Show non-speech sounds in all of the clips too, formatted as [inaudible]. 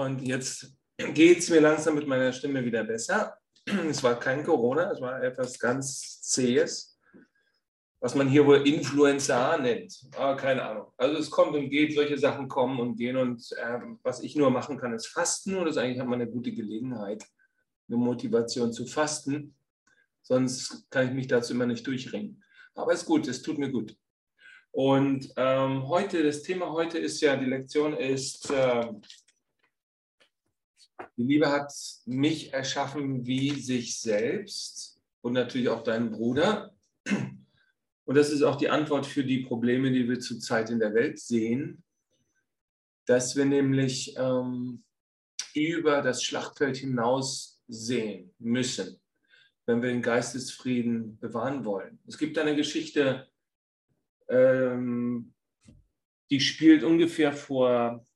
Und jetzt geht es mir langsam mit meiner Stimme wieder besser. Es war kein Corona, es war etwas ganz Zähes, was man hier wohl Influenza nennt. Aber keine Ahnung. Also es kommt und geht, solche Sachen kommen und gehen. Und äh, was ich nur machen kann, ist Fasten. Und das ist eigentlich immer eine gute Gelegenheit, eine Motivation zu fasten. Sonst kann ich mich dazu immer nicht durchringen. Aber es ist gut, es tut mir gut. Und ähm, heute, das Thema heute ist ja, die Lektion ist, äh, die Liebe hat mich erschaffen wie sich selbst und natürlich auch deinen Bruder. Und das ist auch die Antwort für die Probleme, die wir zurzeit in der Welt sehen, dass wir nämlich ähm, über das Schlachtfeld hinaus sehen müssen, wenn wir den Geistesfrieden bewahren wollen. Es gibt eine Geschichte, ähm, die spielt ungefähr vor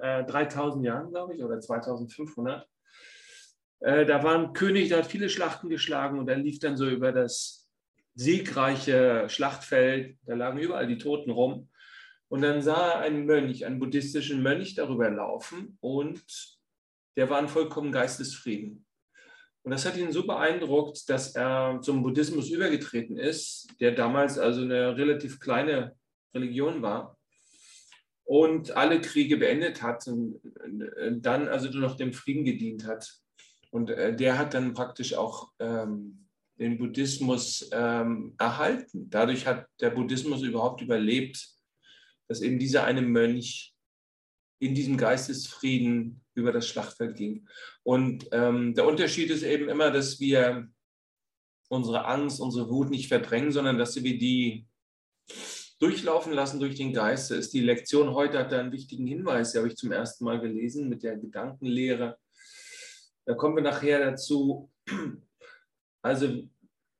äh, 3000 Jahren, glaube ich, oder 2500. Äh, da war ein König, der hat viele Schlachten geschlagen und er lief dann so über das siegreiche Schlachtfeld. Da lagen überall die Toten rum. Und dann sah er einen Mönch, einen buddhistischen Mönch darüber laufen und der war in vollkommen Geistesfrieden. Und das hat ihn so beeindruckt, dass er zum Buddhismus übergetreten ist, der damals also eine relativ kleine Religion war und alle Kriege beendet hat und dann also nur noch dem Frieden gedient hat. Und äh, der hat dann praktisch auch ähm, den Buddhismus ähm, erhalten. Dadurch hat der Buddhismus überhaupt überlebt, dass eben dieser eine Mönch in diesem Geistesfrieden über das Schlachtfeld ging. Und ähm, der Unterschied ist eben immer, dass wir unsere Angst, unsere Wut nicht verdrängen, sondern dass wir die durchlaufen lassen durch den Geist. Ist die Lektion heute hat da einen wichtigen Hinweis, die habe ich zum ersten Mal gelesen mit der Gedankenlehre. Da kommen wir nachher dazu. Also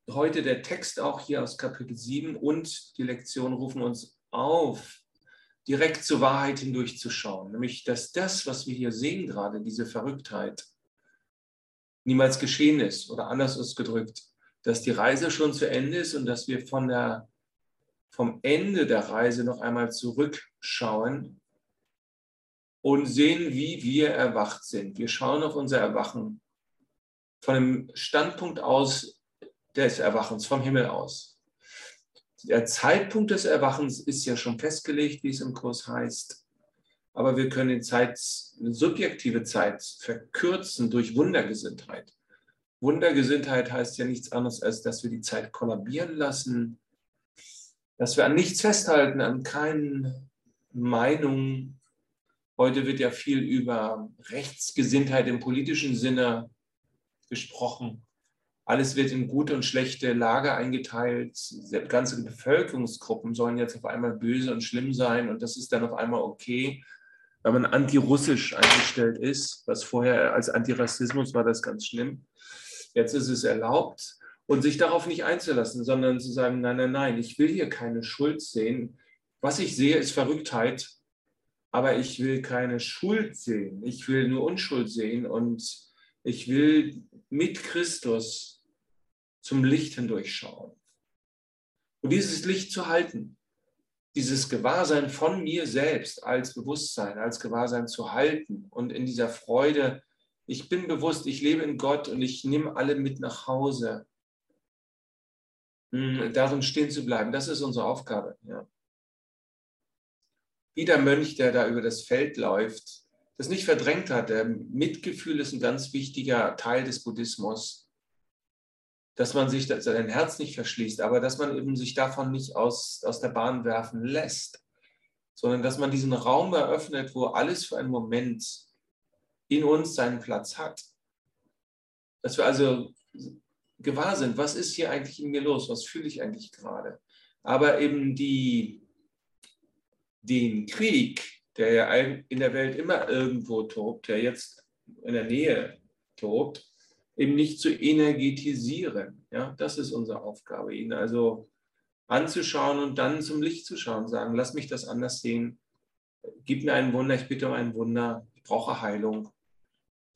heute der Text auch hier aus Kapitel 7 und die Lektion rufen uns auf, direkt zur Wahrheit hindurchzuschauen, nämlich dass das, was wir hier sehen gerade, diese Verrücktheit, niemals geschehen ist oder anders ausgedrückt, dass die Reise schon zu Ende ist und dass wir von der, vom Ende der Reise noch einmal zurückschauen und sehen, wie wir erwacht sind. Wir schauen auf unser Erwachen von dem Standpunkt aus des Erwachens, vom Himmel aus der Zeitpunkt des Erwachens ist ja schon festgelegt, wie es im Kurs heißt. Aber wir können die Zeit, subjektive Zeit verkürzen durch Wundergesinntheit. Wundergesinntheit heißt ja nichts anderes, als dass wir die Zeit kollabieren lassen, dass wir an nichts festhalten, an keinen Meinungen. Heute wird ja viel über Rechtsgesinntheit im politischen Sinne gesprochen. Alles wird in gute und schlechte Lager eingeteilt. Ganze Bevölkerungsgruppen sollen jetzt auf einmal böse und schlimm sein und das ist dann auf einmal okay, wenn man antirussisch eingestellt ist, was vorher als Antirassismus war das ganz schlimm. Jetzt ist es erlaubt und sich darauf nicht einzulassen, sondern zu sagen, nein, nein, nein, ich will hier keine Schuld sehen. Was ich sehe, ist Verrücktheit, aber ich will keine Schuld sehen. Ich will nur Unschuld sehen und ich will mit Christus zum Licht hindurchschauen. Und dieses Licht zu halten, dieses Gewahrsein von mir selbst als Bewusstsein, als Gewahrsein zu halten und in dieser Freude, ich bin bewusst, ich lebe in Gott und ich nehme alle mit nach Hause. Hm, darin stehen zu bleiben, das ist unsere Aufgabe. Ja. Wie der Mönch, der da über das Feld läuft, das nicht verdrängt hat. Der Mitgefühl ist ein ganz wichtiger Teil des Buddhismus dass man sich sein Herz nicht verschließt, aber dass man eben sich davon nicht aus, aus der Bahn werfen lässt, sondern dass man diesen Raum eröffnet, wo alles für einen Moment in uns seinen Platz hat. Dass wir also gewahr sind, was ist hier eigentlich in mir los, was fühle ich eigentlich gerade. Aber eben die, den Krieg, der ja in der Welt immer irgendwo tobt, der jetzt in der Nähe tobt, eben nicht zu energetisieren. Ja, das ist unsere Aufgabe, ihn also anzuschauen und dann zum Licht zu schauen, sagen, lass mich das anders sehen, gib mir ein Wunder, ich bitte um ein Wunder, ich brauche Heilung.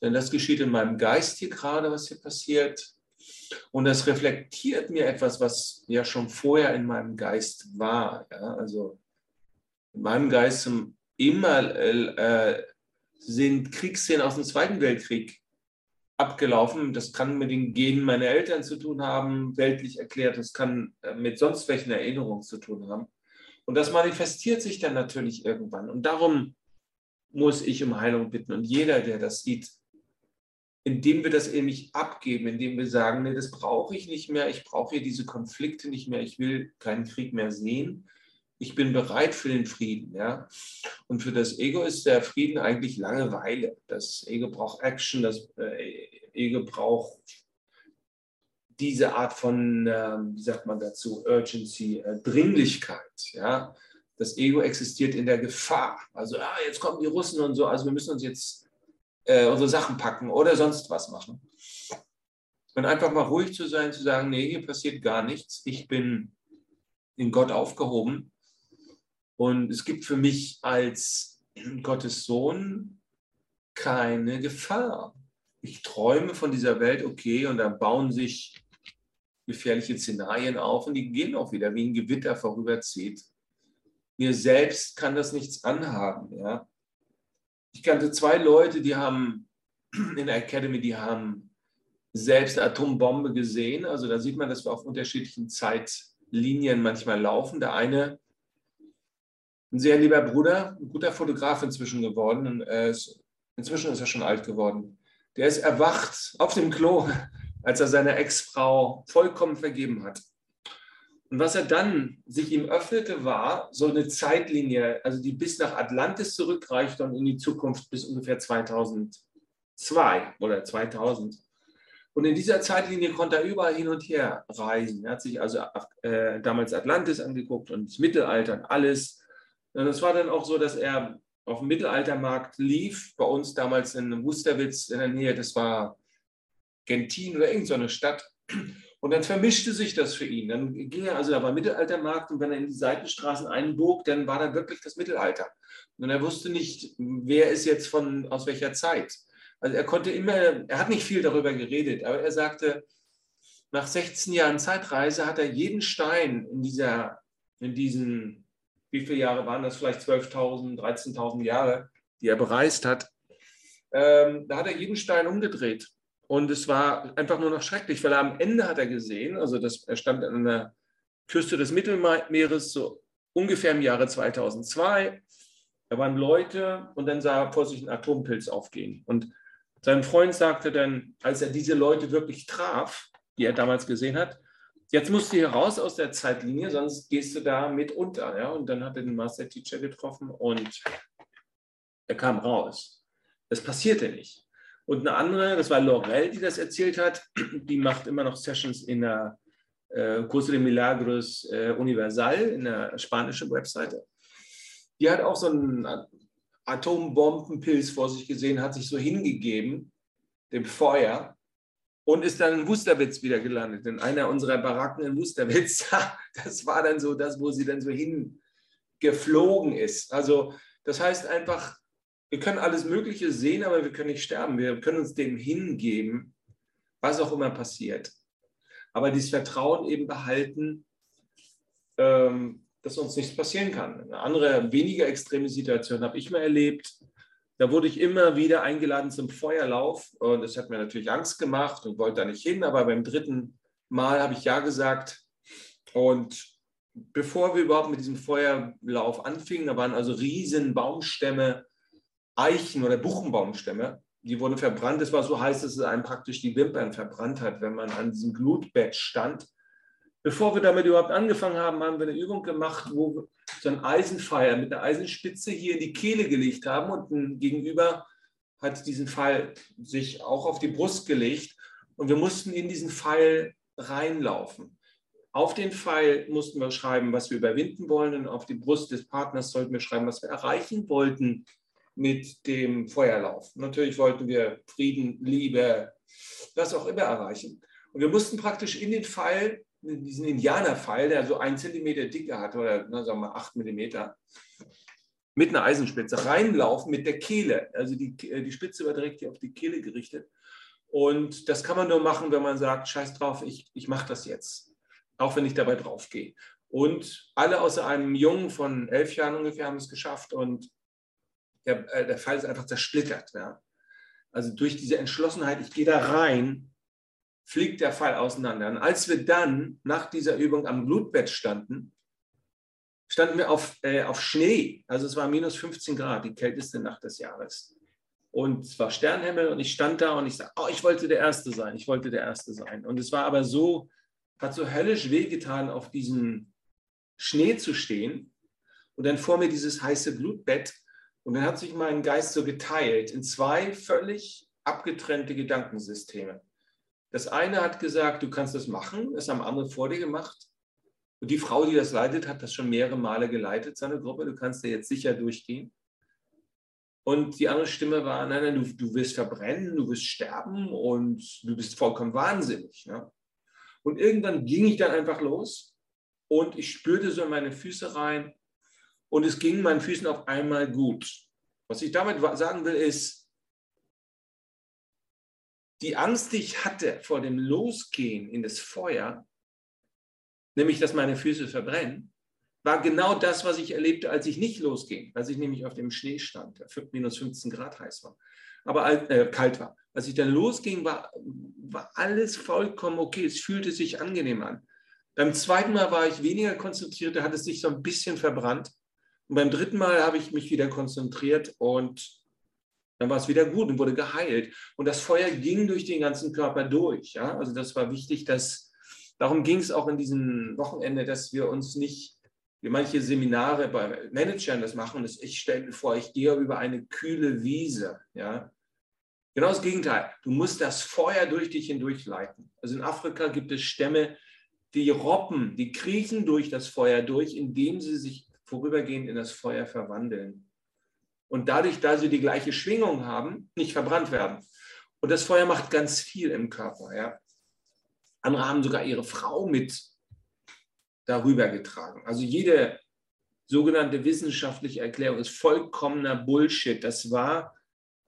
Denn das geschieht in meinem Geist hier gerade, was hier passiert. Und das reflektiert mir etwas, was ja schon vorher in meinem Geist war. Ja? Also in meinem Geist immer äh, sind Kriegsszenen aus dem Zweiten Weltkrieg abgelaufen. Das kann mit den Genen meiner Eltern zu tun haben, weltlich erklärt. Das kann äh, mit sonst welchen Erinnerungen zu tun haben. Und das manifestiert sich dann natürlich irgendwann. Und darum muss ich um Heilung bitten. Und jeder, der das sieht, indem wir das nicht abgeben, indem wir sagen, nee, das brauche ich nicht mehr, ich brauche hier diese Konflikte nicht mehr, ich will keinen Krieg mehr sehen, ich bin bereit für den Frieden. Ja? Und für das Ego ist der Frieden eigentlich Langeweile. Das Ego braucht Action, das äh, Ego braucht diese Art von, ähm, wie sagt man dazu, Urgency, äh, Dringlichkeit. Ja? Das Ego existiert in der Gefahr. Also, ah, jetzt kommen die Russen und so, also wir müssen uns jetzt äh, unsere Sachen packen oder sonst was machen. Und einfach mal ruhig zu sein, zu sagen, nee, hier passiert gar nichts. Ich bin in Gott aufgehoben und es gibt für mich als Gottes Sohn keine Gefahr. Ich träume von dieser Welt, okay, und da bauen sich gefährliche Szenarien auf und die gehen auch wieder, wie ein Gewitter vorüberzieht. Mir selbst kann das nichts anhaben. Ja? Ich kannte zwei Leute, die haben in der Academy, die haben selbst Atombombe gesehen. Also da sieht man, dass wir auf unterschiedlichen Zeitlinien manchmal laufen. Der eine ein sehr lieber Bruder, ein guter Fotograf inzwischen geworden. Ist, inzwischen ist er schon alt geworden. Der ist erwacht auf dem Klo, [laughs] als er seiner Ex-Frau vollkommen vergeben hat. Und was er dann sich ihm öffnete, war so eine Zeitlinie, also die bis nach Atlantis zurückreicht und in die Zukunft bis ungefähr 2002 oder 2000. Und in dieser Zeitlinie konnte er überall hin und her reisen. Er hat sich also äh, damals Atlantis angeguckt und das Mittelalter und alles. Und es war dann auch so, dass er auf dem Mittelaltermarkt lief, bei uns damals in Wusterwitz in der Nähe, das war Gentin oder irgendeine Stadt. Und dann vermischte sich das für ihn. Dann ging er, also da war Mittelaltermarkt und wenn er in die Seitenstraßen einbog, dann war da wirklich das Mittelalter. Und er wusste nicht, wer ist jetzt von, aus welcher Zeit. Also er konnte immer, er hat nicht viel darüber geredet, aber er sagte, nach 16 Jahren Zeitreise hat er jeden Stein in dieser, in diesen wie viele Jahre waren das? Vielleicht 12.000, 13.000 Jahre, die er bereist hat. Ähm, da hat er jeden Stein umgedreht. Und es war einfach nur noch schrecklich, weil am Ende hat er gesehen, also das, er stand an der Küste des Mittelmeeres, so ungefähr im Jahre 2002. Da waren Leute und dann sah er vor sich ein Atompilz aufgehen. Und sein Freund sagte dann, als er diese Leute wirklich traf, die er damals gesehen hat, Jetzt musst du hier raus aus der Zeitlinie, sonst gehst du da mit unter. Ja? Und dann hat er den Master Teacher getroffen und er kam raus. Das passierte nicht. Und eine andere, das war Laurel, die das erzählt hat, die macht immer noch Sessions in der äh, Curso de Milagros äh, Universal, in der spanischen Webseite. Die hat auch so einen Atombombenpilz vor sich gesehen, hat sich so hingegeben, dem Feuer, und ist dann in Wusterwitz wieder gelandet, in einer unserer Baracken in Wusterwitz. [laughs] Das war dann so das, wo sie dann so hingeflogen ist. Also das heißt einfach, wir können alles Mögliche sehen, aber wir können nicht sterben. Wir können uns dem hingeben, was auch immer passiert. Aber dieses Vertrauen eben behalten, ähm, dass uns nichts passieren kann. Eine andere, weniger extreme Situation habe ich mal erlebt. Da wurde ich immer wieder eingeladen zum Feuerlauf und das hat mir natürlich Angst gemacht und wollte da nicht hin, aber beim dritten Mal habe ich ja gesagt. Und bevor wir überhaupt mit diesem Feuerlauf anfingen, da waren also riesen Baumstämme, Eichen- oder Buchenbaumstämme, die wurden verbrannt. Es war so heiß, dass es einem praktisch die Wimpern verbrannt hat, wenn man an diesem Glutbett stand. Bevor wir damit überhaupt angefangen haben, haben wir eine Übung gemacht, wo wir so einen Eisenpfeil mit einer Eisenspitze hier in die Kehle gelegt haben und ein Gegenüber hat diesen Pfeil sich auch auf die Brust gelegt und wir mussten in diesen Pfeil reinlaufen. Auf den Pfeil mussten wir schreiben, was wir überwinden wollen und auf die Brust des Partners sollten wir schreiben, was wir erreichen wollten mit dem Feuerlauf. Natürlich wollten wir Frieden, Liebe, was auch immer erreichen. Und wir mussten praktisch in den Pfeil diesen Indianerpfeil, der so einen Zentimeter Dicke hat oder na, sagen wir acht Millimeter, mit einer Eisenspitze reinlaufen mit der Kehle. Also die, die Spitze war direkt hier auf die Kehle gerichtet. Und das kann man nur machen, wenn man sagt, scheiß drauf, ich, ich mache das jetzt. Auch wenn ich dabei drauf gehe. Und alle außer einem Jungen von elf Jahren ungefähr haben es geschafft. Und der, äh, der Pfeil ist einfach zersplittert. Ja? Also durch diese Entschlossenheit, ich gehe da rein, fliegt der Pfeil auseinander. Und als wir dann nach dieser Übung am Blutbett standen, standen wir auf, äh, auf Schnee. Also es war minus 15 Grad, die kälteste Nacht des Jahres. Und es war Sternhimmel und ich stand da und ich sagte, oh, ich wollte der Erste sein, ich wollte der Erste sein. Und es war aber so, hat so höllisch wehgetan, auf diesem Schnee zu stehen und dann vor mir dieses heiße Blutbett. Und dann hat sich mein Geist so geteilt in zwei völlig abgetrennte Gedankensysteme. Das eine hat gesagt, du kannst das machen, das haben andere vor dir gemacht. Und die Frau, die das leitet, hat das schon mehrere Male geleitet, seine Gruppe. Du kannst da jetzt sicher durchgehen. Und die andere Stimme war, nein, nein, du, du wirst verbrennen, du wirst sterben und du bist vollkommen wahnsinnig. Ja? Und irgendwann ging ich dann einfach los und ich spürte so in meine Füße rein und es ging meinen Füßen auf einmal gut. Was ich damit sagen will, ist, die Angst, die ich hatte vor dem Losgehen in das Feuer, nämlich dass meine Füße verbrennen, war genau das, was ich erlebte, als ich nicht losging, als ich nämlich auf dem Schnee stand, der minus 15 Grad heiß war, aber äh, kalt war. Als ich dann losging, war, war alles vollkommen okay. Es fühlte sich angenehm an. Beim zweiten Mal war ich weniger konzentriert, da hat es sich so ein bisschen verbrannt. Und beim dritten Mal habe ich mich wieder konzentriert und dann war es wieder gut und wurde geheilt. Und das Feuer ging durch den ganzen Körper durch. Ja? Also das war wichtig, dass darum ging es auch in diesem Wochenende, dass wir uns nicht wie manche Seminare bei Managern das machen, ist, ich stelle mir vor, ich gehe über eine kühle Wiese. Ja? Genau das Gegenteil. Du musst das Feuer durch dich hindurch leiten. Also in Afrika gibt es Stämme, die robben, die kriechen durch das Feuer durch, indem sie sich vorübergehend in das Feuer verwandeln. Und dadurch, da sie die gleiche Schwingung haben, nicht verbrannt werden. Und das Feuer macht ganz viel im Körper. Ja? Andere haben sogar ihre Frau mit darüber getragen. Also jede sogenannte wissenschaftliche Erklärung ist vollkommener Bullshit. Das war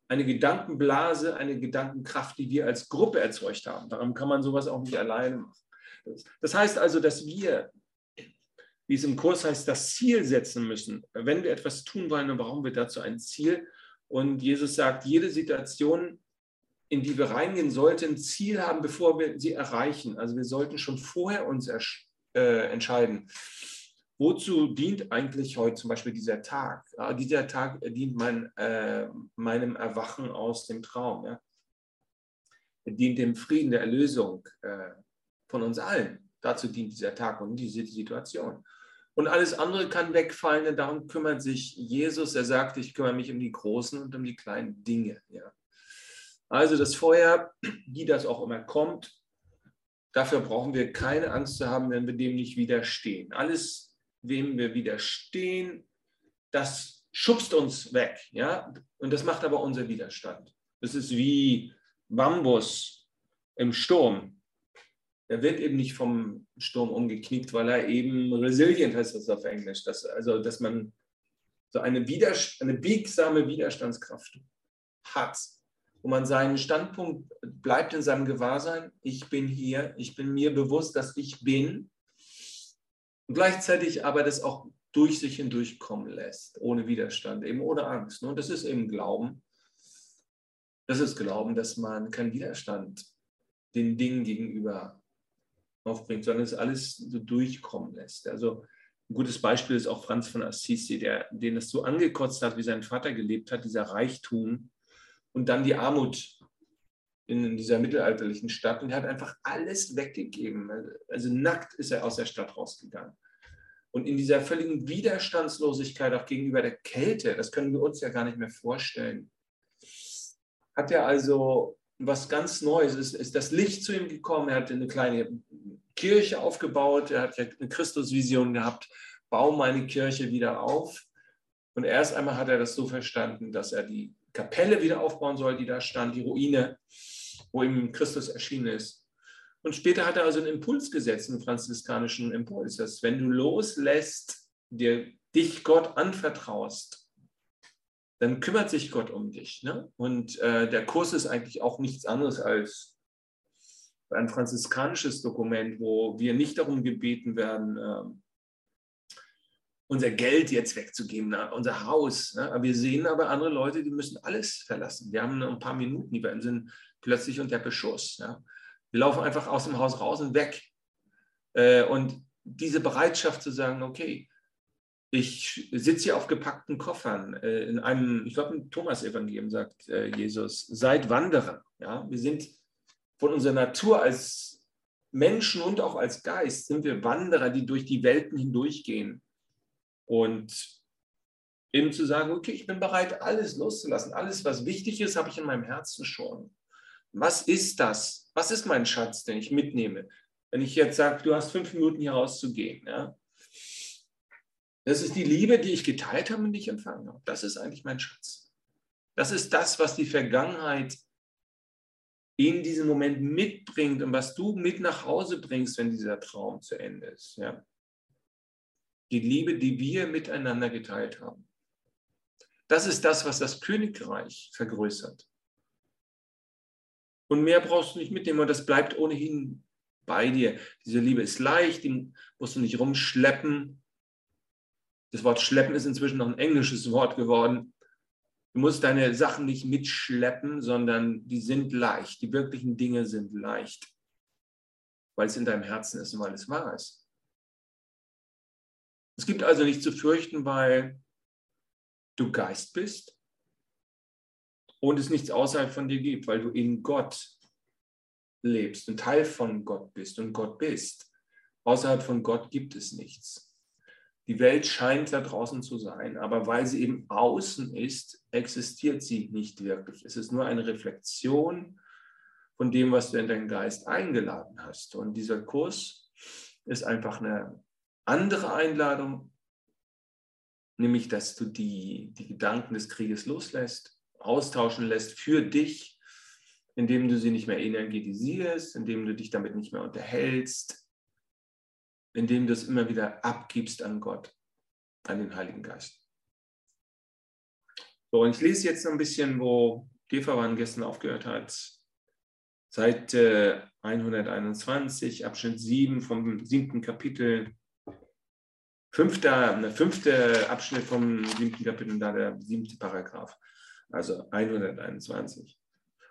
eine Gedankenblase, eine Gedankenkraft, die wir als Gruppe erzeugt haben. Darum kann man sowas auch nicht alleine machen. Das heißt also, dass wir, wie es im Kurs heißt, das Ziel setzen müssen. Wenn wir etwas tun wollen, dann brauchen wir dazu ein Ziel. Und Jesus sagt, jede Situation, in die wir reingehen, sollte ein Ziel haben, bevor wir sie erreichen. Also wir sollten schon vorher uns äh, entscheiden. Wozu dient eigentlich heute zum Beispiel dieser Tag? Ah, dieser Tag dient mein, äh, meinem Erwachen aus dem Traum. Ja? Er dient dem Frieden, der Erlösung äh, von uns allen. Dazu dient dieser Tag und diese Situation. Und alles andere kann wegfallen, denn darum kümmert sich Jesus. Er sagt, ich kümmere mich um die großen und um die kleinen Dinge. Ja. Also das Feuer, wie das auch immer kommt, Dafür brauchen wir keine Angst zu haben, wenn wir dem nicht widerstehen. Alles, wem wir widerstehen, das schubst uns weg. Ja? Und das macht aber unser Widerstand. Das ist wie Bambus im Sturm. Der wird eben nicht vom Sturm umgeknickt, weil er eben resilient heißt das auf Englisch. Das, also, dass man so eine, Widerst eine biegsame Widerstandskraft hat wo man seinen Standpunkt bleibt in seinem Gewahrsein, ich bin hier, ich bin mir bewusst, dass ich bin, und gleichzeitig aber das auch durch sich hindurchkommen lässt, ohne Widerstand, eben ohne Angst. Und das ist eben Glauben. Das ist Glauben, dass man keinen Widerstand den Dingen gegenüber aufbringt, sondern es alles so durchkommen lässt. Also ein gutes Beispiel ist auch Franz von Assisi, der, den es so angekotzt hat, wie sein Vater gelebt hat, dieser Reichtum, und dann die Armut in dieser mittelalterlichen Stadt und er hat einfach alles weggegeben. Also nackt ist er aus der Stadt rausgegangen. Und in dieser völligen Widerstandslosigkeit auch gegenüber der Kälte, das können wir uns ja gar nicht mehr vorstellen, hat er also was ganz Neues, ist, ist das Licht zu ihm gekommen, er hat eine kleine Kirche aufgebaut, er hat eine Christusvision gehabt, baue meine Kirche wieder auf. Und erst einmal hat er das so verstanden, dass er die Kapelle wieder aufbauen soll, die da stand, die Ruine, wo ihm Christus erschienen ist. Und später hat er also einen Impuls gesetzt, einen franziskanischen Impuls, dass wenn du loslässt, dir dich Gott anvertraust, dann kümmert sich Gott um dich. Ne? Und äh, der Kurs ist eigentlich auch nichts anderes als ein franziskanisches Dokument, wo wir nicht darum gebeten werden, äh, unser Geld jetzt wegzugeben, unser Haus. Aber wir sehen aber andere Leute, die müssen alles verlassen. Wir haben nur ein paar Minuten, die beiden sind plötzlich unter Beschuss. Wir laufen einfach aus dem Haus raus und weg. Äh, und diese Bereitschaft zu sagen, okay, ich sitze hier auf gepackten Koffern. Äh, in einem, ich glaube, im Thomas-Evangelium sagt äh, Jesus, seid Wanderer. Ja? Wir sind von unserer Natur als Menschen und auch als Geist, sind wir Wanderer, die durch die Welten hindurchgehen. Und eben zu sagen, okay, ich bin bereit, alles loszulassen. Alles, was wichtig ist, habe ich in meinem Herzen schon. Was ist das? Was ist mein Schatz, den ich mitnehme? Wenn ich jetzt sage, du hast fünf Minuten hier rauszugehen, ja, das ist die Liebe, die ich geteilt habe und die ich empfangen habe. Das ist eigentlich mein Schatz. Das ist das, was die Vergangenheit in diesem Moment mitbringt und was du mit nach Hause bringst, wenn dieser Traum zu Ende ist. Ja? Die Liebe, die wir miteinander geteilt haben. Das ist das, was das Königreich vergrößert. Und mehr brauchst du nicht mitnehmen und das bleibt ohnehin bei dir. Diese Liebe ist leicht, die musst du nicht rumschleppen. Das Wort schleppen ist inzwischen noch ein englisches Wort geworden. Du musst deine Sachen nicht mitschleppen, sondern die sind leicht. Die wirklichen Dinge sind leicht, weil es in deinem Herzen ist und weil es wahr ist. Es gibt also nichts zu fürchten, weil du Geist bist und es nichts außerhalb von dir gibt, weil du in Gott lebst und Teil von Gott bist und Gott bist. Außerhalb von Gott gibt es nichts. Die Welt scheint da draußen zu sein, aber weil sie eben außen ist, existiert sie nicht wirklich. Es ist nur eine Reflexion von dem, was du in deinen Geist eingeladen hast. Und dieser Kurs ist einfach eine andere Einladung, nämlich dass du die, die Gedanken des Krieges loslässt, austauschen lässt für dich, indem du sie nicht mehr energetisierst, indem du dich damit nicht mehr unterhältst, indem du es immer wieder abgibst an Gott, an den Heiligen Geist. So, und ich lese jetzt noch ein bisschen, wo Gefawan gestern aufgehört hat. Seite 121, Abschnitt 7 vom siebten Kapitel. Fünfter, fünfte Abschnitt vom siebten Kapitel, da der siebte Paragraph, also 121.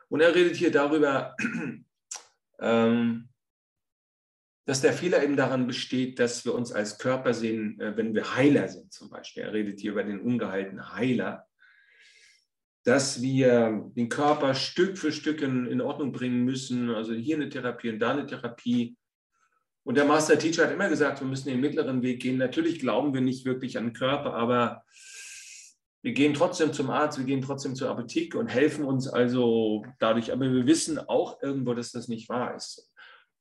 Und er redet hier darüber, [clears throat] ähm, dass der Fehler eben daran besteht, dass wir uns als Körper sehen, äh, wenn wir Heiler sind zum Beispiel. Er redet hier über den ungeheilten Heiler, dass wir den Körper Stück für Stück in, in Ordnung bringen müssen. Also hier eine Therapie und da eine Therapie. Und der Master Teacher hat immer gesagt, wir müssen den mittleren Weg gehen. Natürlich glauben wir nicht wirklich an den Körper, aber wir gehen trotzdem zum Arzt, wir gehen trotzdem zur Apotheke und helfen uns also dadurch. Aber wir wissen auch irgendwo, dass das nicht wahr ist.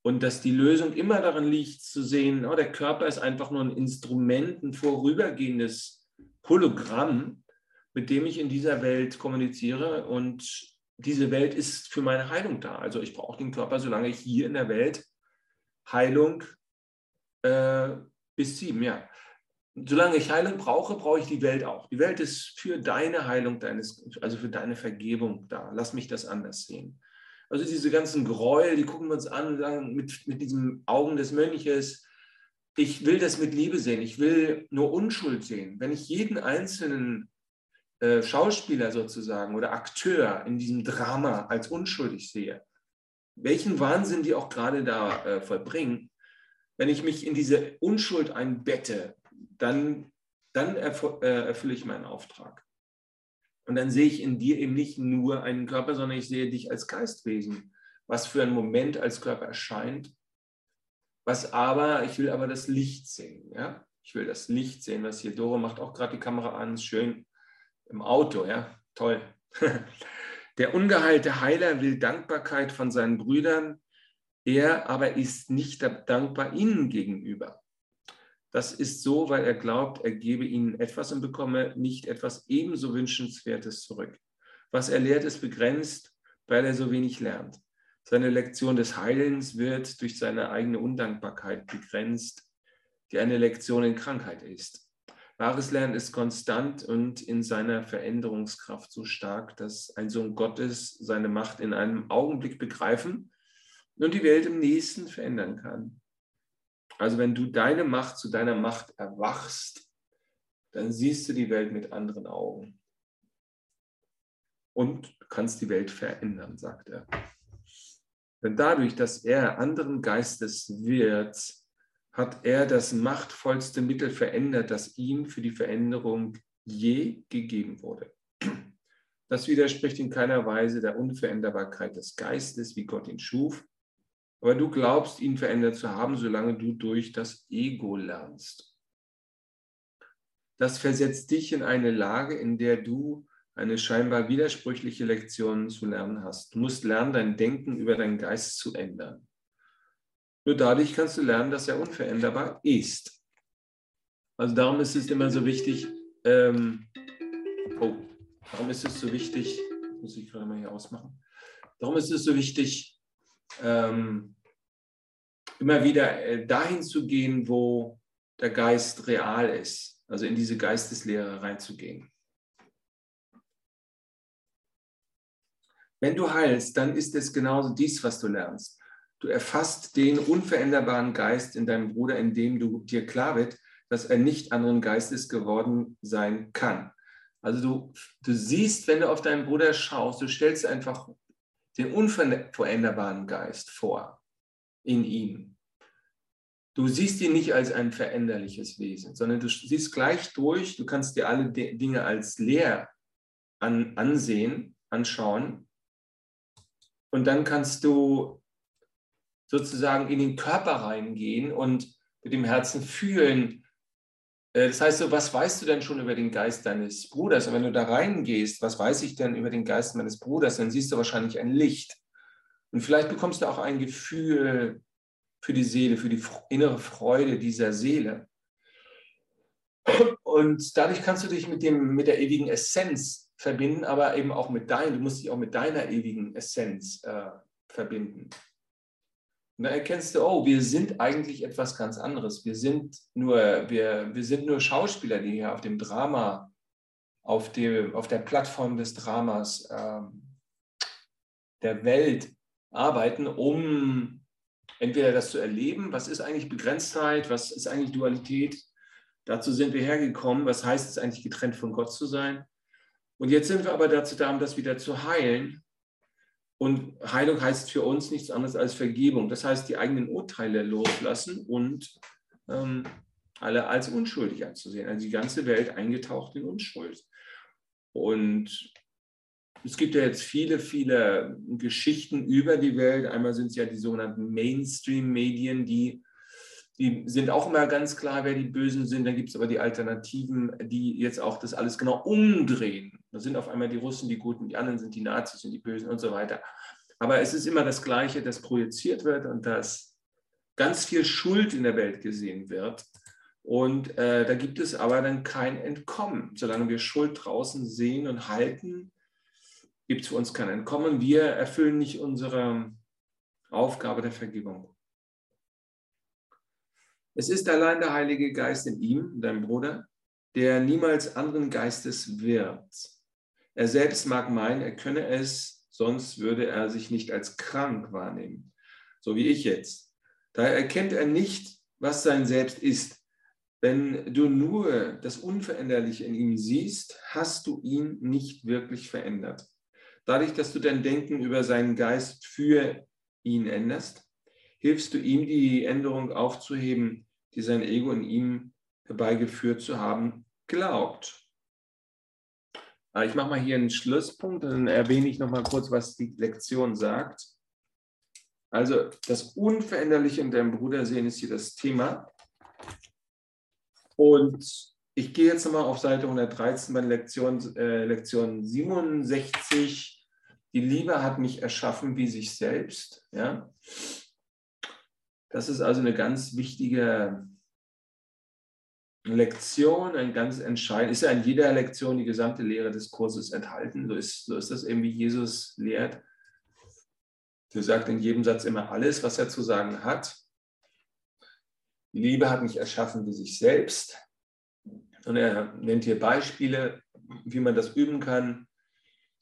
Und dass die Lösung immer darin liegt, zu sehen, oh, der Körper ist einfach nur ein Instrument, ein vorübergehendes Hologramm, mit dem ich in dieser Welt kommuniziere. Und diese Welt ist für meine Heilung da. Also ich brauche den Körper, solange ich hier in der Welt Heilung äh, bis sieben, ja. Solange ich Heilung brauche, brauche ich die Welt auch. Die Welt ist für deine Heilung, deines, also für deine Vergebung da. Lass mich das anders sehen. Also diese ganzen Gräuel, die gucken wir uns an und sagen mit, mit diesen Augen des Mönches, ich will das mit Liebe sehen, ich will nur Unschuld sehen. Wenn ich jeden einzelnen äh, Schauspieler sozusagen oder Akteur in diesem Drama als unschuldig sehe, welchen Wahnsinn die auch gerade da äh, vollbringen, wenn ich mich in diese Unschuld einbette, dann, dann äh, erfülle ich meinen Auftrag. Und dann sehe ich in dir eben nicht nur einen Körper, sondern ich sehe dich als Geistwesen, was für einen Moment als Körper erscheint, was aber, ich will aber das Licht sehen. Ja? Ich will das Licht sehen, was hier Doro macht auch gerade die Kamera an, ist schön im Auto, ja, toll. [laughs] Der ungeheilte Heiler will Dankbarkeit von seinen Brüdern, er aber ist nicht dankbar ihnen gegenüber. Das ist so, weil er glaubt, er gebe ihnen etwas und bekomme nicht etwas ebenso Wünschenswertes zurück. Was er lehrt, ist begrenzt, weil er so wenig lernt. Seine Lektion des Heilens wird durch seine eigene Undankbarkeit begrenzt, die eine Lektion in Krankheit ist. Wahres Lernen ist konstant und in seiner Veränderungskraft so stark, dass ein Sohn Gottes seine Macht in einem Augenblick begreifen und die Welt im nächsten verändern kann. Also wenn du deine Macht zu deiner Macht erwachst, dann siehst du die Welt mit anderen Augen. Und kannst die Welt verändern, sagt er. Denn dadurch, dass er anderen Geistes wird, hat er das machtvollste Mittel verändert, das ihm für die Veränderung je gegeben wurde. Das widerspricht in keiner Weise der Unveränderbarkeit des Geistes, wie Gott ihn schuf. Aber du glaubst, ihn verändert zu haben, solange du durch das Ego lernst. Das versetzt dich in eine Lage, in der du eine scheinbar widersprüchliche Lektion zu lernen hast. Du musst lernen, dein Denken über deinen Geist zu ändern. Nur dadurch kannst du lernen, dass er unveränderbar ist. Also darum ist es immer so wichtig, ähm, oh, darum ist es so wichtig, muss ich gerade mal hier ausmachen, darum ist es so wichtig, ähm, immer wieder äh, dahin zu gehen, wo der Geist real ist, also in diese Geisteslehre reinzugehen. Wenn du heilst, dann ist es genauso dies, was du lernst. Du erfasst den unveränderbaren Geist in deinem Bruder, indem du dir klar wird, dass er nicht anderen Geistes geworden sein kann. Also du, du siehst, wenn du auf deinen Bruder schaust, du stellst einfach den unveränderbaren Geist vor in ihm. Du siehst ihn nicht als ein veränderliches Wesen, sondern du siehst gleich durch, du kannst dir alle Dinge als leer an, ansehen, anschauen und dann kannst du sozusagen in den Körper reingehen und mit dem Herzen fühlen. Äh, das heißt so, was weißt du denn schon über den Geist deines Bruders? Und wenn du da reingehst, was weiß ich denn über den Geist meines Bruders? Dann siehst du wahrscheinlich ein Licht. Und vielleicht bekommst du auch ein Gefühl für die Seele, für die innere Freude dieser Seele. Und dadurch kannst du dich mit, dem, mit der ewigen Essenz verbinden, aber eben auch mit deinem, du musst dich auch mit deiner ewigen Essenz äh, verbinden. Und da erkennst du, oh, wir sind eigentlich etwas ganz anderes. Wir sind nur, wir, wir sind nur Schauspieler, die hier auf dem Drama, auf, dem, auf der Plattform des Dramas ähm, der Welt arbeiten, um entweder das zu erleben, was ist eigentlich Begrenztheit, was ist eigentlich Dualität. Dazu sind wir hergekommen, was heißt es eigentlich getrennt von Gott zu sein. Und jetzt sind wir aber dazu da, um das wieder zu heilen. Und Heilung heißt für uns nichts anderes als Vergebung. Das heißt, die eigenen Urteile loslassen und ähm, alle als unschuldig anzusehen. Also die ganze Welt eingetaucht in Unschuld. Und es gibt ja jetzt viele, viele Geschichten über die Welt. Einmal sind es ja die sogenannten Mainstream-Medien, die die sind auch immer ganz klar, wer die Bösen sind. Dann gibt es aber die Alternativen, die jetzt auch das alles genau umdrehen. Da sind auf einmal die Russen die Guten, die anderen sind die Nazis und die Bösen und so weiter. Aber es ist immer das Gleiche, das projiziert wird und dass ganz viel Schuld in der Welt gesehen wird. Und äh, da gibt es aber dann kein Entkommen. Solange wir Schuld draußen sehen und halten, gibt es für uns kein Entkommen. Wir erfüllen nicht unsere Aufgabe der Vergebung. Es ist allein der Heilige Geist in ihm, dein Bruder, der niemals anderen Geistes wird. Er selbst mag meinen, er könne es, sonst würde er sich nicht als krank wahrnehmen, so wie ich jetzt. Daher erkennt er nicht, was sein Selbst ist. Wenn du nur das Unveränderliche in ihm siehst, hast du ihn nicht wirklich verändert. Dadurch, dass du dein Denken über seinen Geist für ihn änderst, hilfst du ihm, die Änderung aufzuheben, die sein Ego in ihm herbeigeführt zu haben, glaubt. Ah, ich mache mal hier einen Schlusspunkt, dann erwähne ich noch mal kurz, was die Lektion sagt. Also das Unveränderliche in deinem Bruder sehen ist hier das Thema. Und ich gehe jetzt nochmal auf Seite 113 bei Lektion, äh, Lektion 67. Die Liebe hat mich erschaffen wie sich selbst. Ja? Das ist also eine ganz wichtige Lektion, ein ganz entscheidend, ist ja in jeder Lektion die gesamte Lehre des Kurses enthalten. So ist, so ist das eben, wie Jesus lehrt. Er sagt in jedem Satz immer alles, was er zu sagen hat. Die Liebe hat mich erschaffen wie sich selbst. Und er nennt hier Beispiele, wie man das üben kann.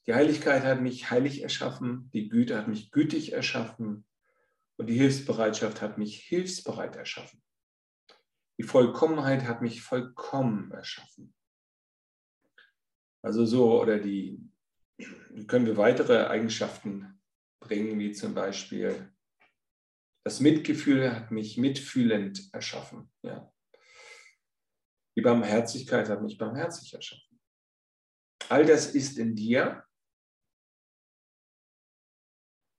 Die Heiligkeit hat mich heilig erschaffen, die Güte hat mich gütig erschaffen, und die Hilfsbereitschaft hat mich hilfsbereit erschaffen. Die Vollkommenheit hat mich vollkommen erschaffen. Also so, oder die können wir weitere Eigenschaften bringen, wie zum Beispiel das Mitgefühl hat mich mitfühlend erschaffen. Ja. Die Barmherzigkeit hat mich barmherzig erschaffen. All das ist in dir.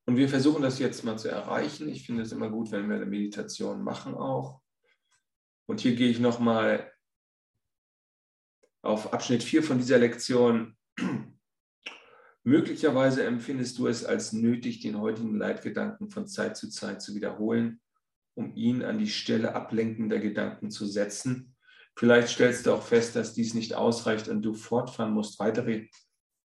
Und wir versuchen das jetzt mal zu erreichen. Ich finde es immer gut, wenn wir eine Meditation machen auch. Und hier gehe ich nochmal auf Abschnitt 4 von dieser Lektion. [clears throat] Möglicherweise empfindest du es als nötig, den heutigen Leitgedanken von Zeit zu Zeit zu wiederholen, um ihn an die Stelle ablenkender Gedanken zu setzen. Vielleicht stellst du auch fest, dass dies nicht ausreicht und du fortfahren musst, weitere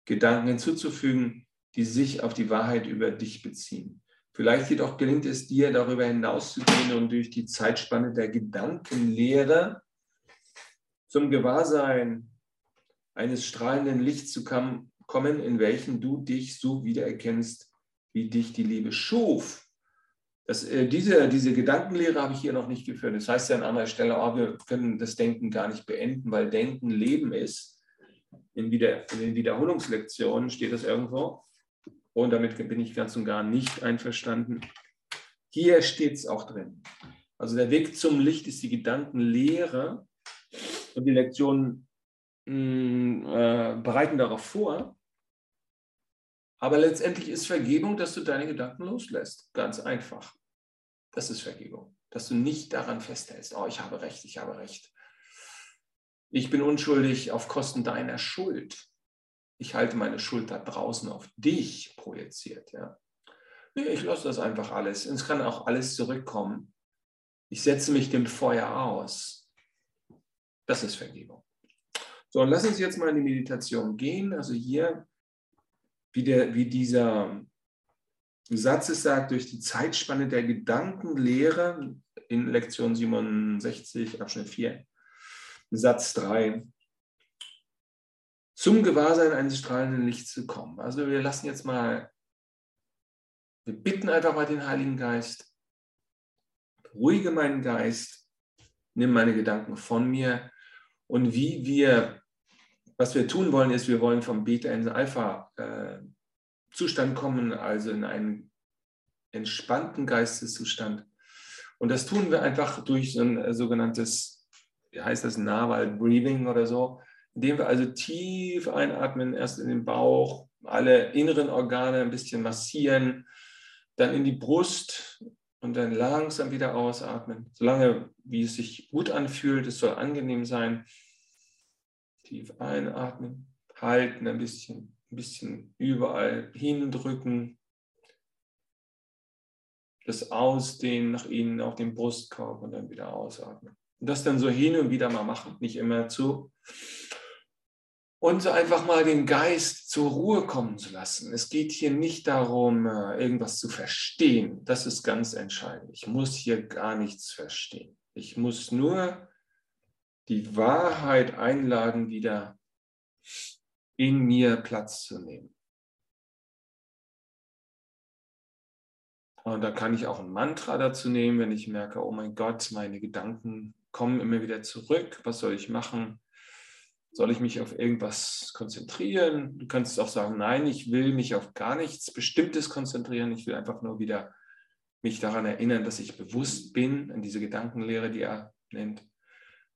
Gedanken hinzuzufügen, die sich auf die Wahrheit über dich beziehen. Vielleicht jedoch gelingt es dir, darüber hinauszugehen und durch die Zeitspanne der Gedankenlehre zum Gewahrsein eines strahlenden Lichts zu kommen, in welchen du dich so wiedererkennst, wie dich die Liebe schuf. Das, äh, diese, diese Gedankenlehre habe ich hier noch nicht geführt. Das heißt ja an anderer Stelle, oh, wir können das Denken gar nicht beenden, weil Denken Leben ist. In, Wieder, in den Wiederholungslektionen steht das irgendwo. Und damit bin ich ganz und gar nicht einverstanden. Hier steht es auch drin. Also der Weg zum Licht ist die Gedankenlehre. Und die Lektionen mm, äh, bereiten darauf vor. Aber letztendlich ist Vergebung, dass du deine Gedanken loslässt. Ganz einfach. Das ist Vergebung. Dass du nicht daran festhältst, oh, ich habe recht, ich habe recht. Ich bin unschuldig auf Kosten deiner Schuld. Ich halte meine Schuld da draußen auf dich projiziert. Ja. Nee, ich lasse das einfach alles. Es kann auch alles zurückkommen. Ich setze mich dem Feuer aus. Das ist Vergebung. So, und lass uns jetzt mal in die Meditation gehen. Also hier, wie, der, wie dieser Satz es sagt, durch die Zeitspanne der Gedankenlehre in Lektion 67, Abschnitt 4, Satz 3, zum Gewahrsein eines strahlenden Lichts zu kommen. Also wir lassen jetzt mal, wir bitten einfach mal den Heiligen Geist, beruhige meinen Geist, nimm meine Gedanken von mir und wie wir, was wir tun wollen, ist, wir wollen vom Beta in den Alpha-Zustand äh, kommen, also in einen entspannten Geisteszustand. Und das tun wir einfach durch so ein äh, sogenanntes, wie heißt das, Naval Breathing oder so, indem wir also tief einatmen, erst in den Bauch, alle inneren Organe ein bisschen massieren, dann in die Brust und dann langsam wieder ausatmen, solange wie es sich gut anfühlt. Es soll angenehm sein. Tief einatmen, halten ein bisschen, ein bisschen überall hindrücken. Das Ausdehnen nach innen auf den Brustkorb und dann wieder ausatmen. Und das dann so hin und wieder mal machen, nicht immer zu und so einfach mal den Geist zur Ruhe kommen zu lassen. Es geht hier nicht darum, äh, irgendwas zu verstehen. Das ist ganz entscheidend. Ich muss hier gar nichts verstehen. Ich muss nur die Wahrheit einladen, wieder in mir Platz zu nehmen. Und da kann ich auch ein Mantra dazu nehmen, wenn ich merke, oh mein Gott, meine Gedanken kommen immer wieder zurück. Was soll ich machen? Soll ich mich auf irgendwas konzentrieren? Du kannst auch sagen, nein, ich will mich auf gar nichts Bestimmtes konzentrieren. Ich will einfach nur wieder mich daran erinnern, dass ich bewusst bin, an diese Gedankenlehre, die er nennt,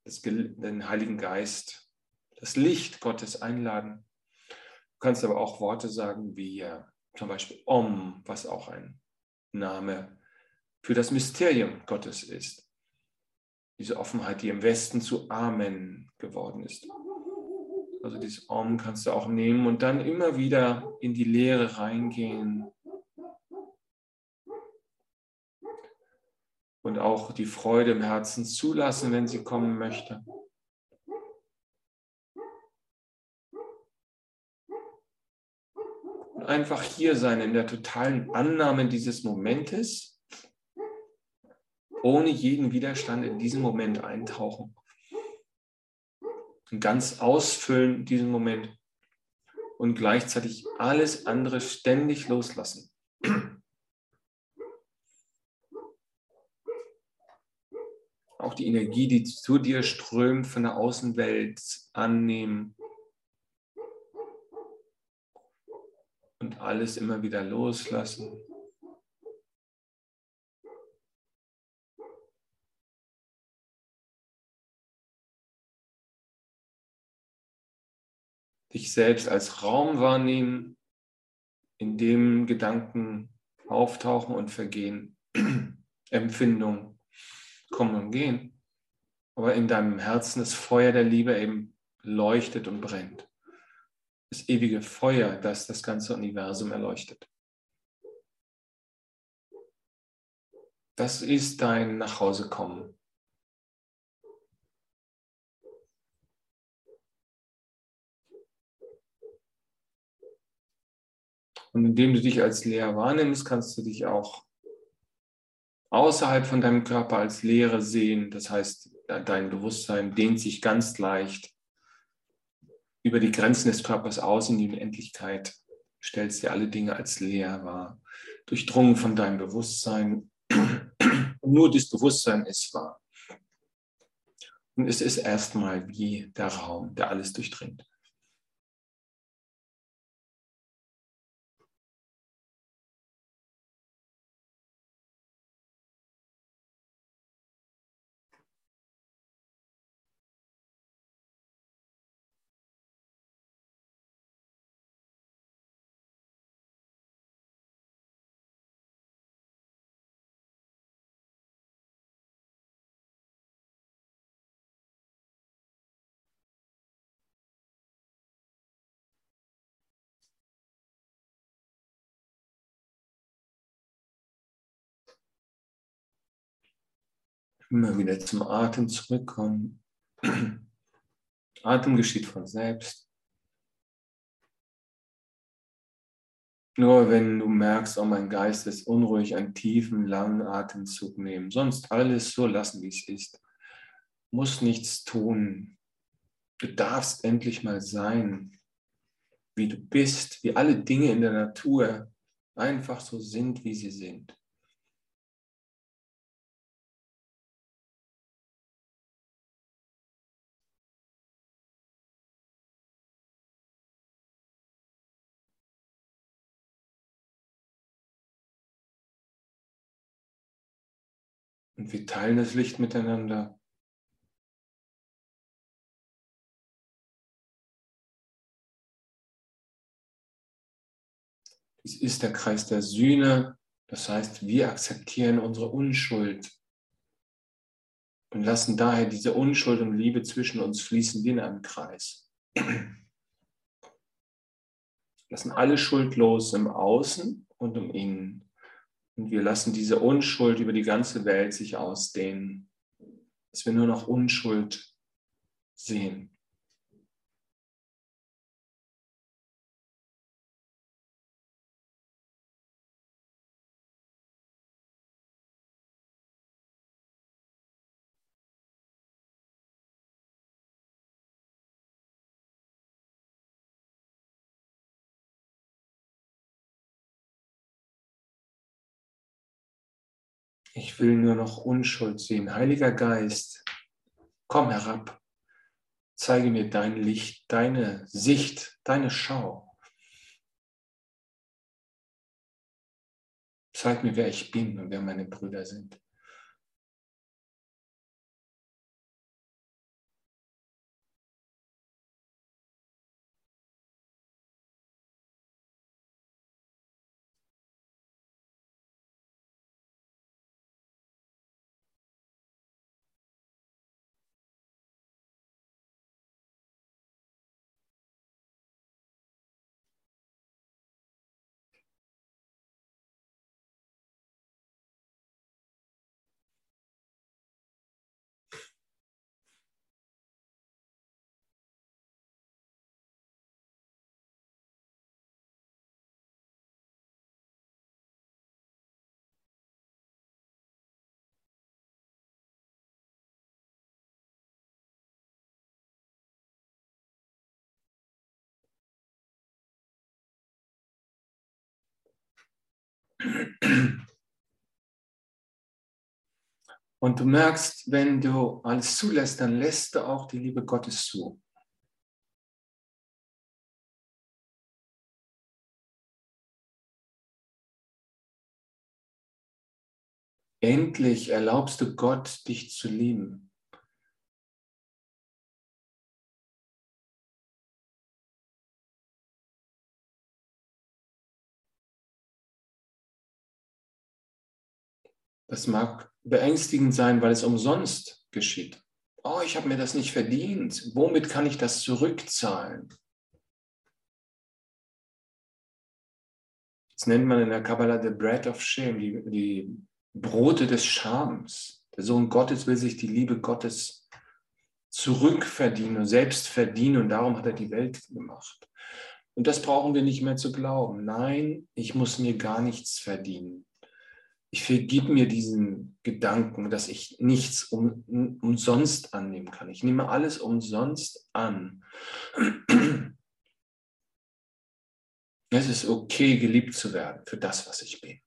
das, den Heiligen Geist, das Licht Gottes einladen. Du kannst aber auch Worte sagen wie äh, zum Beispiel Om, was auch ein Name für das Mysterium Gottes ist. Diese Offenheit, die im Westen zu Amen geworden ist. Also dieses Om kannst du auch nehmen und dann immer wieder in die Leere reingehen. Und auch die Freude im Herzen zulassen, wenn sie kommen möchte. Und einfach hier sein in der totalen Annahme dieses Momentes, ohne jeden Widerstand in diesen Moment eintauchen ganz ausfüllen, diesen Moment und gleichzeitig alles andere ständig loslassen. Auch die Energie, die zu dir strömt, von der Außenwelt annehmen und alles immer wieder loslassen. Dich selbst als Raum wahrnehmen, in dem Gedanken auftauchen und vergehen, [clears throat] Empfindungen kommen und gehen, aber in deinem Herzen das Feuer der Liebe eben leuchtet und brennt. Das ewige Feuer, das das ganze Universum erleuchtet. Das ist dein Nachhausekommen. Und indem du dich als leer wahrnimmst, kannst du dich auch außerhalb von deinem Körper als Leere sehen. Das heißt, dein Bewusstsein dehnt sich ganz leicht über die Grenzen des Körpers aus in die Unendlichkeit. Stellst dir alle Dinge als leer wahr, durchdrungen von deinem Bewusstsein. Und nur das Bewusstsein ist wahr. Und es ist erstmal wie der Raum, der alles durchdringt. Immer wieder zum Atem zurückkommen. [clears throat] Atem geschieht von selbst. Nur wenn du merkst, oh mein Geist ist unruhig, einen tiefen, langen Atemzug nehmen. Sonst alles so lassen, wie es ist. Muss nichts tun. Du darfst endlich mal sein, wie du bist, wie alle Dinge in der Natur einfach so sind, wie sie sind. Und wir teilen das Licht miteinander. Dies ist der Kreis der Sühne. Das heißt, wir akzeptieren unsere Unschuld und lassen daher diese Unschuld und Liebe zwischen uns fließen wie in einem Kreis. Lassen alle Schuld los im Außen und im Innen. Und wir lassen diese Unschuld über die ganze Welt sich ausdehnen, dass wir nur noch Unschuld sehen. Ich will nur noch Unschuld sehen. Heiliger Geist, komm herab. Zeige mir dein Licht, deine Sicht, deine Schau. Zeig mir, wer ich bin und wer meine Brüder sind. Und du merkst, wenn du alles zulässt, dann lässt du auch die Liebe Gottes zu. Endlich erlaubst du Gott, dich zu lieben. Das mag beängstigend sein, weil es umsonst geschieht. Oh, ich habe mir das nicht verdient. Womit kann ich das zurückzahlen? Das nennt man in der Kabbalah the bread of shame, die, die Brote des Schams. Der Sohn Gottes will sich die Liebe Gottes zurückverdienen und selbst verdienen und darum hat er die Welt gemacht. Und das brauchen wir nicht mehr zu glauben. Nein, ich muss mir gar nichts verdienen ich vergib mir diesen Gedanken, dass ich nichts um, umsonst annehmen kann. Ich nehme alles umsonst an. [clears throat] Es ist okay, geliebt zu werden für das, was ich bin.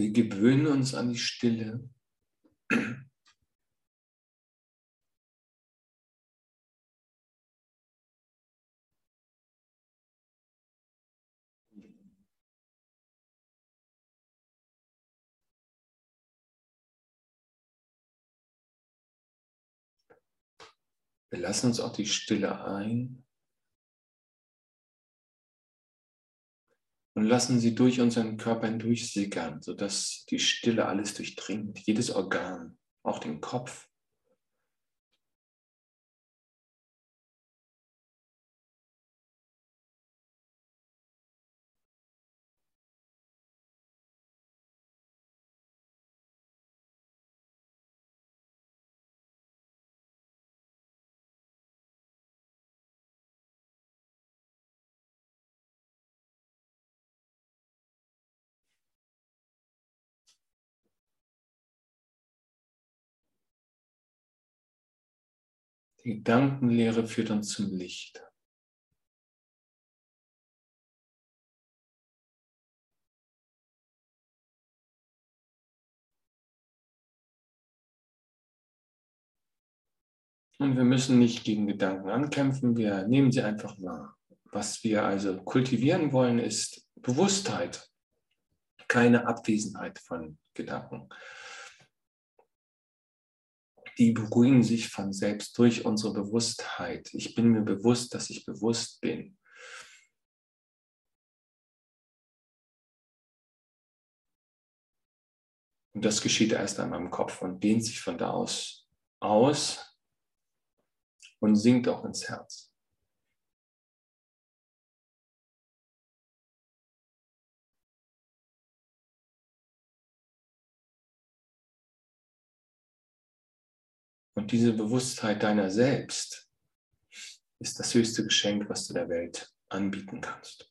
Wir gewöhnen uns an die Stille. Wir lassen uns auch die Stille ein. Und lassen sie durch unseren Körper hindurchsickern, sodass die Stille alles durchdringt, jedes Organ, auch den Kopf. Die Gedankenlehre führt uns zum Licht. Und wir müssen nicht gegen Gedanken ankämpfen, wir nehmen sie einfach wahr. Was wir also kultivieren wollen, ist Bewusstheit, keine Abwesenheit von Gedanken die beruhigen sich von selbst durch unsere Bewusstheit. Ich bin mir bewusst, dass ich bewusst bin. Und das geschieht erst einmal im Kopf und dehnt sich von da aus aus und sinkt auch ins Herz. Und diese Bewusstheit deiner selbst ist das höchste Geschenk, was du der Welt anbieten kannst.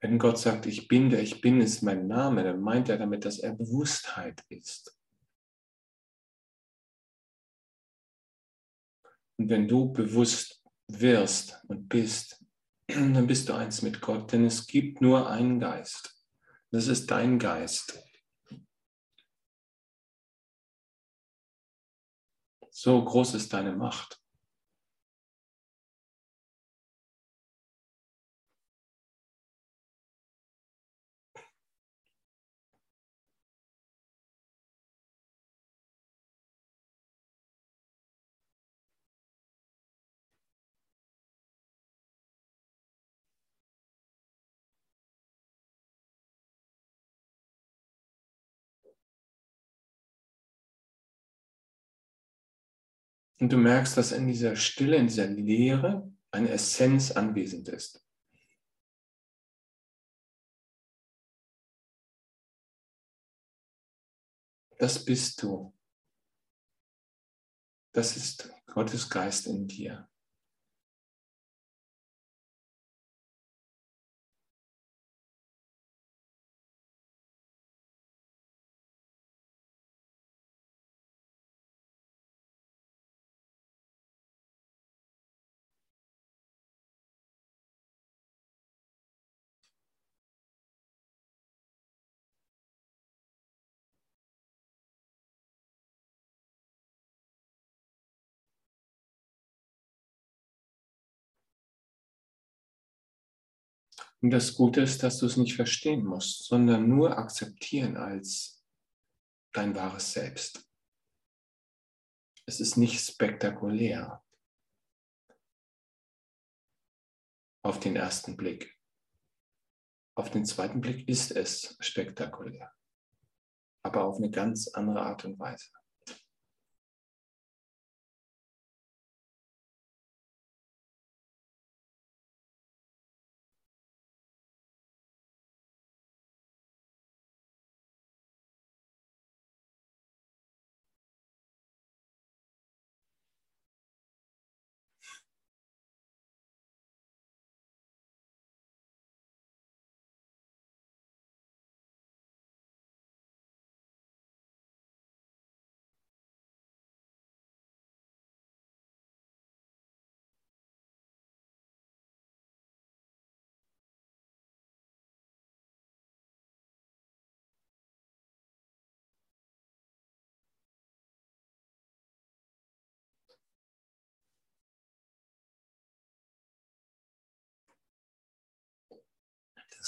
Wenn Gott sagt, ich bin der ich bin, ist mein Name, dann meint er damit, dass er Bewusstheit ist. Und wenn du bewusst wirst und bist, [clears throat] dann bist du eins mit Gott, denn es gibt nur einen Geist. Das ist dein Geist. So groß ist deine Macht. Und du merkst, dass in dieser Stille, in dieser Leere eine Essenz anwesend ist. Das bist du. Das ist Gottes Geist in dir. Und das Gute ist, dass du es nicht verstehen musst, sondern nur akzeptieren als dein wahres Selbst. Es ist nicht spektakulär auf den ersten Blick. Auf den zweiten Blick ist es spektakulär, aber auf eine ganz andere Art und Weise.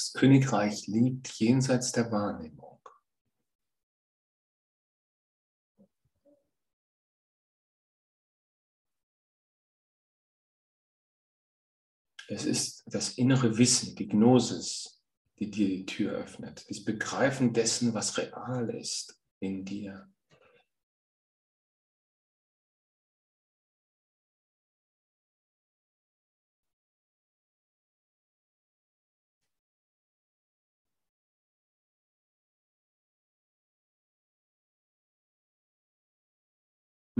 Das Königreich liegt jenseits der Wahrnehmung. Es ist das innere Wissen, die Gnosis, die dir die Tür öffnet. Das Begreifen dessen, was real ist in dir.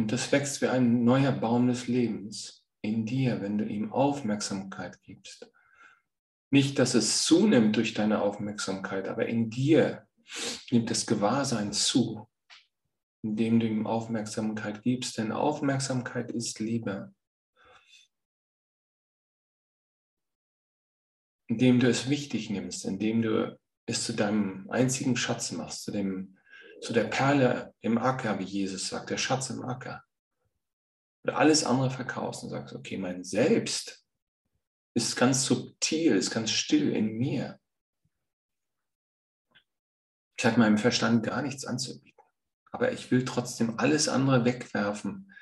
Und das wächst wie ein neuer Baum des Lebens in dir, wenn du ihm Aufmerksamkeit gibst. Nicht, dass es zunimmt durch deine Aufmerksamkeit, aber in dir nimmt das Gewahrsein zu, indem du ihm Aufmerksamkeit gibst, denn Aufmerksamkeit ist Liebe. Indem du es wichtig nimmst, indem du es zu deinem einzigen Schatz machst, zu dem zu der Perle im Acker, wie Jesus sagt, der Schatz im Acker. Oder alles andere verkaufst und sagst, okay, mein Selbst ist ganz subtil, ist ganz still in mir. Ich habe meinem Verstand gar nichts anzubieten. Aber ich will trotzdem alles andere wegwerfen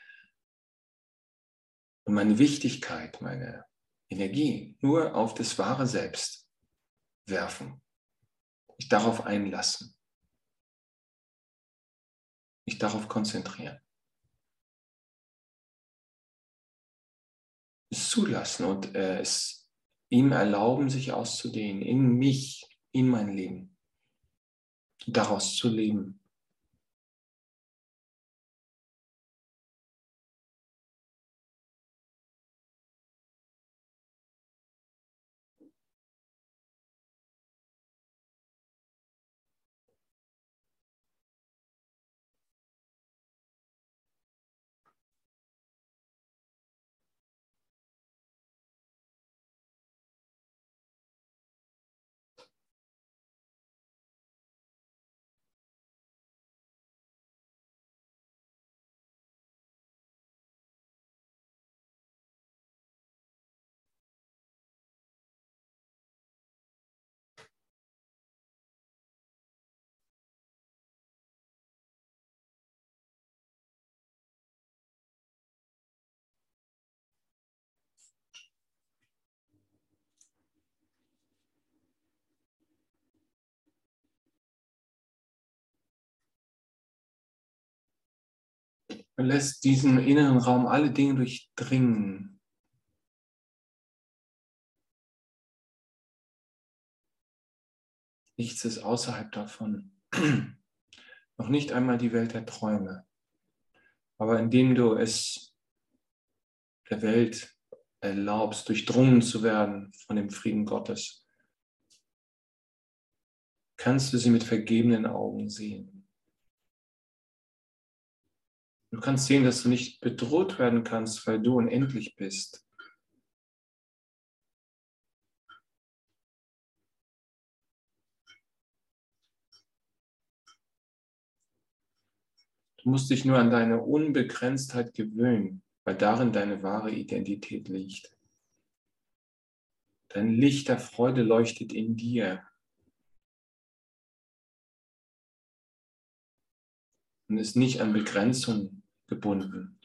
und meine Wichtigkeit, meine Energie nur auf das wahre Selbst werfen. Mich darauf einlassen mich darauf konzentrieren. Es zulassen und äh, es ihm erlauben, sich auszudehnen in mich, in mein Leben, daraus zu leben. Lässt diesen inneren Raum alle Dinge durchdringen. Nichts ist außerhalb davon. [clears throat] Noch nicht einmal die Welt der Träume. Aber indem du es der Welt erlaubst, durchdrungen zu werden von dem Frieden Gottes, kannst du sie mit vergebenen Augen sehen. Du kannst sehen, dass du nicht bedroht werden kannst, weil du unendlich bist. Du musst dich nur an deine Unbegrenztheit gewöhnen, weil darin deine wahre Identität liegt. Dein Licht der Freude leuchtet in dir. Und ist nicht an Begrenzung gebunden.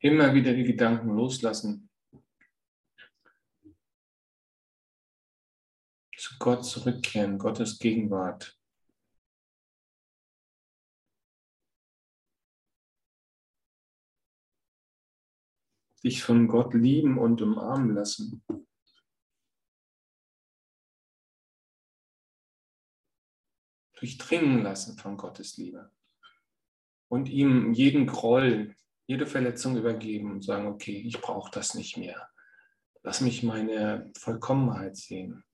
Immer wieder die Gedanken loslassen. Zu Gott zurückkehren, Gottes Gegenwart. Dich von Gott lieben und umarmen lassen. Durchdringen lassen von Gottes Liebe. Und ihm jeden Groll, jede Verletzung übergeben und sagen, okay, ich brauche das nicht mehr. Lass mich meine Vollkommenheit sehen.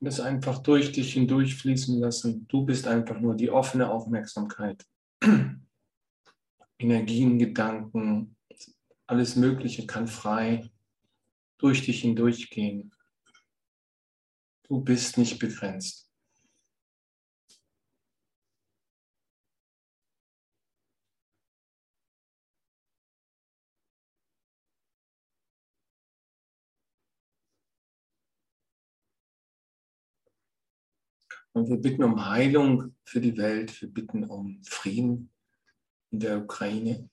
Das einfach durch dich hindurch fließen lassen. Du bist einfach nur die offene Aufmerksamkeit. [clears throat] Energien, Gedanken, alles Mögliche kann frei durch dich hindurchgehen. Du bist nicht begrenzt. Und wir bitten um Heilung für die Welt. Wir bitten um Frieden in der Ukraine.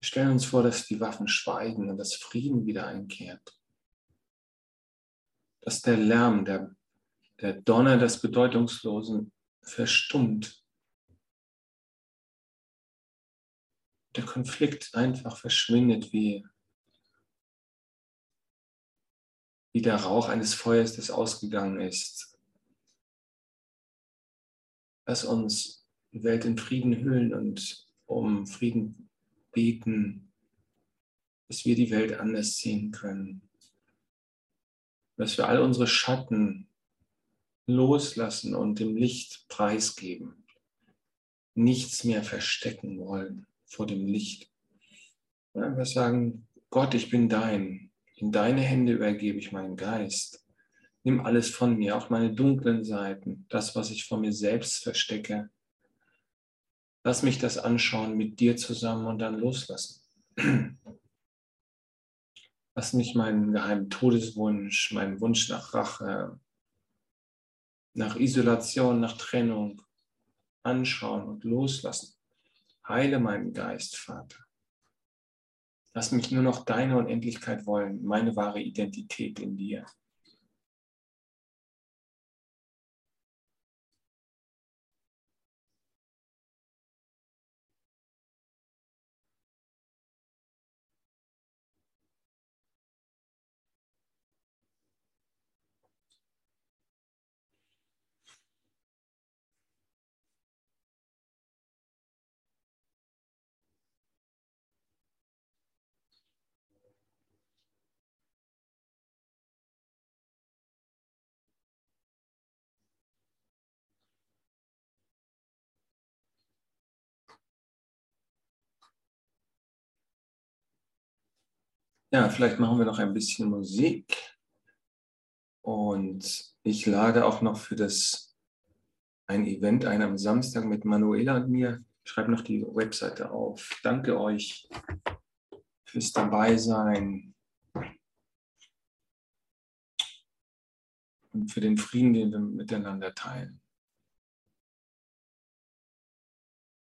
Wir stellen uns vor, dass die Waffen schweigen und dass Frieden wieder einkehrt. Dass der Lärm, der, der Donner des Bedeutungslosen verstummt. Der Konflikt einfach verschwindet wie wie der Rauch eines Feuers, das ausgegangen ist. Lass uns die Welt in Frieden hüllen und um Frieden beten, dass wir die Welt anders sehen können. Dass wir all unsere Schatten loslassen und dem Licht preisgeben. Nichts mehr verstecken wollen vor dem Licht. Wir sagen, Gott, ich bin dein. In deine Hände übergebe ich meinen Geist. Nimm alles von mir, auch meine dunklen Seiten, das, was ich vor mir selbst verstecke. Lass mich das anschauen mit dir zusammen und dann loslassen. [clears throat] Lass mich meinen geheimen Todeswunsch, meinen Wunsch nach Rache, nach Isolation, nach Trennung anschauen und loslassen. Heile meinen Geist, Vater. Lass mich nur noch deine Unendlichkeit wollen, meine wahre Identität in dir. Ja, vielleicht machen wir noch ein bisschen Musik. Und ich lade auch noch für das ein Event ein am Samstag mit Manuela und mir. Schreibe noch die Webseite auf. Danke euch fürs Dabeisein und für den Frieden, den wir miteinander teilen.